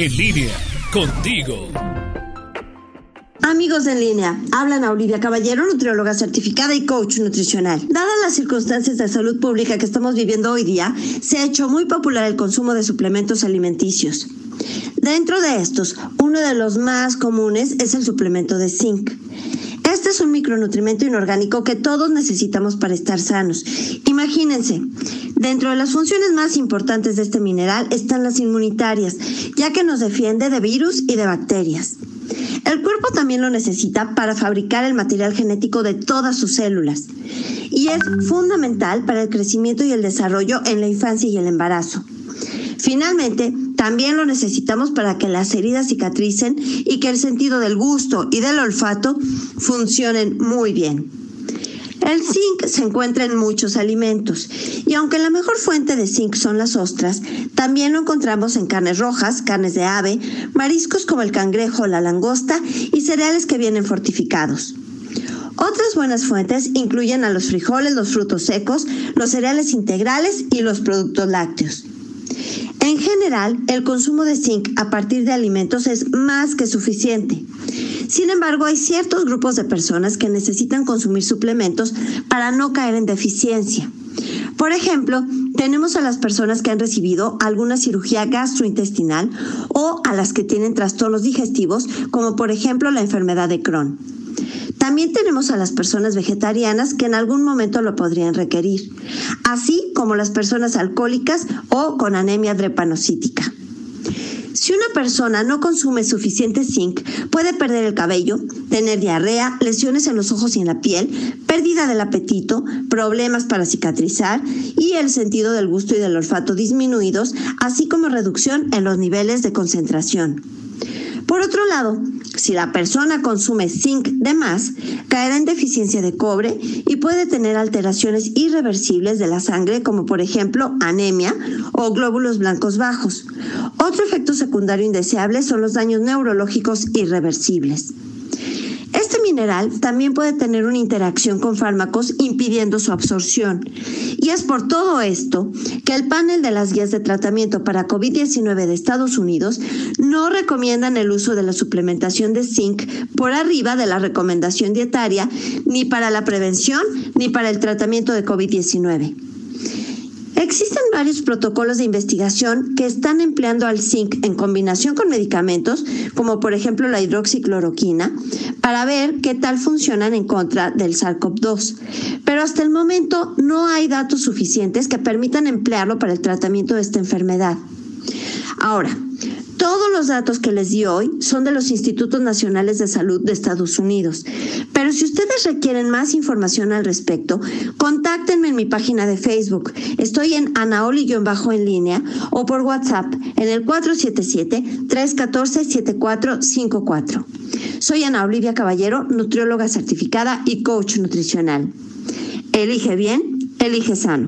En línea, contigo. Amigos en línea, hablan a Olivia Caballero, nutrióloga certificada y coach nutricional. Dadas las circunstancias de salud pública que estamos viviendo hoy día, se ha hecho muy popular el consumo de suplementos alimenticios. Dentro de estos, uno de los más comunes es el suplemento de zinc. Este es un micronutrimento inorgánico que todos necesitamos para estar sanos. Imagínense, dentro de las funciones más importantes de este mineral están las inmunitarias, ya que nos defiende de virus y de bacterias. El cuerpo también lo necesita para fabricar el material genético de todas sus células y es fundamental para el crecimiento y el desarrollo en la infancia y el embarazo. Finalmente, también lo necesitamos para que las heridas cicatricen y que el sentido del gusto y del olfato funcionen muy bien. El zinc se encuentra en muchos alimentos y aunque la mejor fuente de zinc son las ostras, también lo encontramos en carnes rojas, carnes de ave, mariscos como el cangrejo o la langosta y cereales que vienen fortificados. Otras buenas fuentes incluyen a los frijoles, los frutos secos, los cereales integrales y los productos lácteos. En general, el consumo de zinc a partir de alimentos es más que suficiente. Sin embargo, hay ciertos grupos de personas que necesitan consumir suplementos para no caer en deficiencia. Por ejemplo, tenemos a las personas que han recibido alguna cirugía gastrointestinal o a las que tienen trastornos digestivos, como por ejemplo la enfermedad de Crohn. También tenemos a las personas vegetarianas que en algún momento lo podrían requerir, así como las personas alcohólicas o con anemia drepanocítica. Si una persona no consume suficiente zinc, puede perder el cabello, tener diarrea, lesiones en los ojos y en la piel, pérdida del apetito, problemas para cicatrizar y el sentido del gusto y del olfato disminuidos, así como reducción en los niveles de concentración. Por otro lado, si la persona consume zinc de más, caerá en deficiencia de cobre y puede tener alteraciones irreversibles de la sangre, como por ejemplo anemia o glóbulos blancos bajos. Otro efecto secundario indeseable son los daños neurológicos irreversibles. También puede tener una interacción con fármacos impidiendo su absorción. Y es por todo esto que el panel de las guías de tratamiento para COVID-19 de Estados Unidos no recomiendan el uso de la suplementación de zinc por arriba de la recomendación dietaria ni para la prevención ni para el tratamiento de COVID-19. Existen varios protocolos de investigación que están empleando al zinc en combinación con medicamentos, como por ejemplo la hidroxicloroquina, para ver qué tal funcionan en contra del SARS-CoV-2. Pero hasta el momento no hay datos suficientes que permitan emplearlo para el tratamiento de esta enfermedad. Ahora, todos los datos que les di hoy son de los Institutos Nacionales de Salud de Estados Unidos. Pero si ustedes requieren más información al respecto, contáctenme en mi página de Facebook. Estoy en Anaoli-bajo en línea o por WhatsApp en el 477-314-7454. Soy Ana Olivia Caballero, nutrióloga certificada y coach nutricional. Elige bien, elige sano.